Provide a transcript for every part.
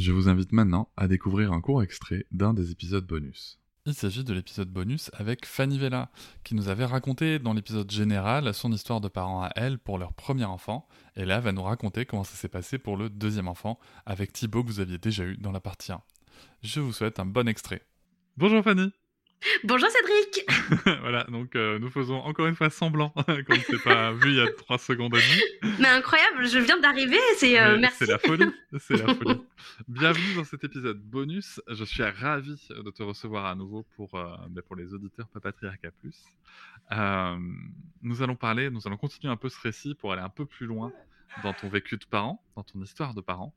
Je vous invite maintenant à découvrir un court extrait d'un des épisodes bonus. Il s'agit de l'épisode bonus avec Fanny Vella, qui nous avait raconté dans l'épisode général son histoire de parents à elle pour leur premier enfant, et là va nous raconter comment ça s'est passé pour le deuxième enfant, avec Thibaut que vous aviez déjà eu dans la partie 1. Je vous souhaite un bon extrait. Bonjour Fanny Bonjour Cédric Voilà, donc euh, nous faisons encore une fois semblant qu'on ne s'est pas vu il y a trois secondes et demie. Mais incroyable, je viens d'arriver, c'est euh, merci. C'est la folie, c'est la folie. Bienvenue dans cet épisode bonus. Je suis ravi de te recevoir à nouveau pour, euh, ben, pour les auditeurs Papatriarca Plus. nous allons parler, nous allons continuer un peu ce récit pour aller un peu plus loin dans ton vécu de parent, dans ton histoire de parent.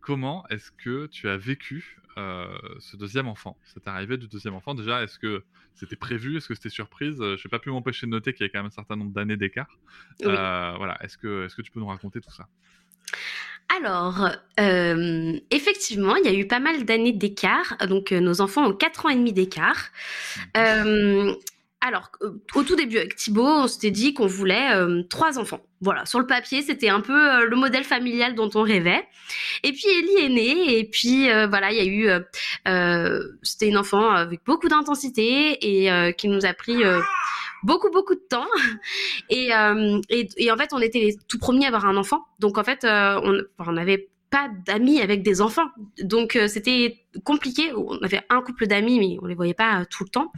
comment est-ce que tu as vécu euh, ce deuxième enfant, cette arrivée du deuxième enfant. Déjà, est-ce que c'était prévu? Est-ce que c'était surprise? Je n'ai pas pu m'empêcher de noter qu'il y a quand même un certain nombre d'années d'écart. Euh, voilà, est-ce que, est que tu peux nous raconter tout ça? Alors, euh, effectivement, il y a eu pas mal d'années d'écart. Donc, nos enfants ont 4 ans et demi d'écart. Mmh. Alors, euh, au tout début avec Thibaut, on s'était dit qu'on voulait euh, trois enfants. Voilà, sur le papier, c'était un peu euh, le modèle familial dont on rêvait. Et puis Ellie est née, et puis voilà, il y a eu, c'était une enfant avec beaucoup d'intensité et qui nous a pris beaucoup beaucoup de temps. Et, en fait, on était les tout premiers à avoir un enfant, donc en fait, on, on avait d'amis avec des enfants. Donc c'était compliqué. On avait un couple d'amis, mais on les voyait pas tout le temps.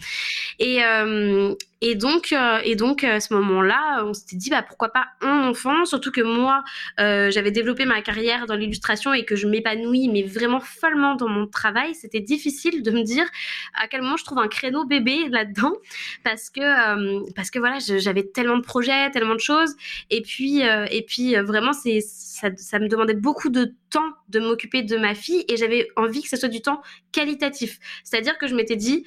Et, euh, et donc, euh, et donc à ce moment-là, on s'était dit bah pourquoi pas un enfant, surtout que moi euh, j'avais développé ma carrière dans l'illustration et que je m'épanouis mais vraiment follement dans mon travail. C'était difficile de me dire à quel moment je trouve un créneau bébé là-dedans parce que parce que voilà j'avais tellement de projets, tellement de choses et puis et puis vraiment c'est ça, ça me demandait beaucoup de temps de m'occuper de ma fille et j'avais envie que ce soit du temps qualitatif. C'est-à-dire que je m'étais dit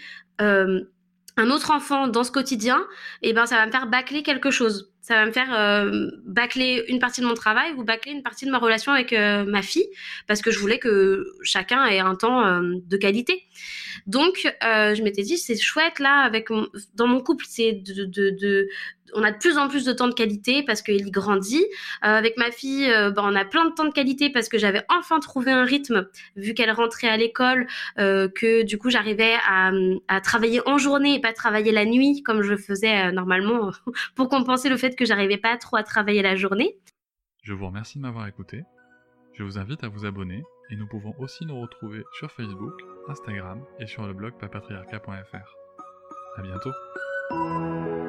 un autre enfant dans ce quotidien, et eh ben ça va me faire bâcler quelque chose. Ça va me faire euh, bâcler une partie de mon travail ou bâcler une partie de ma relation avec euh, ma fille, parce que je voulais que chacun ait un temps euh, de qualité. Donc, je m'étais dit, c'est chouette là, avec dans mon couple, c'est de, on a de plus en plus de temps de qualité parce qu'il grandit. Euh, avec ma fille, euh, ben, on a plein de temps de qualité parce que j'avais enfin trouvé un rythme vu qu'elle rentrait à l'école, euh, que du coup j'arrivais à, à, travailler en journée et pas travailler la nuit comme je faisais normalement pour compenser le fait que j'arrivais pas trop à travailler la journée. Je vous remercie de m'avoir écouté. Je vous invite à vous abonner et nous pouvons aussi nous retrouver sur Facebook, Instagram et sur le blog papatriarca.fr. À bientôt.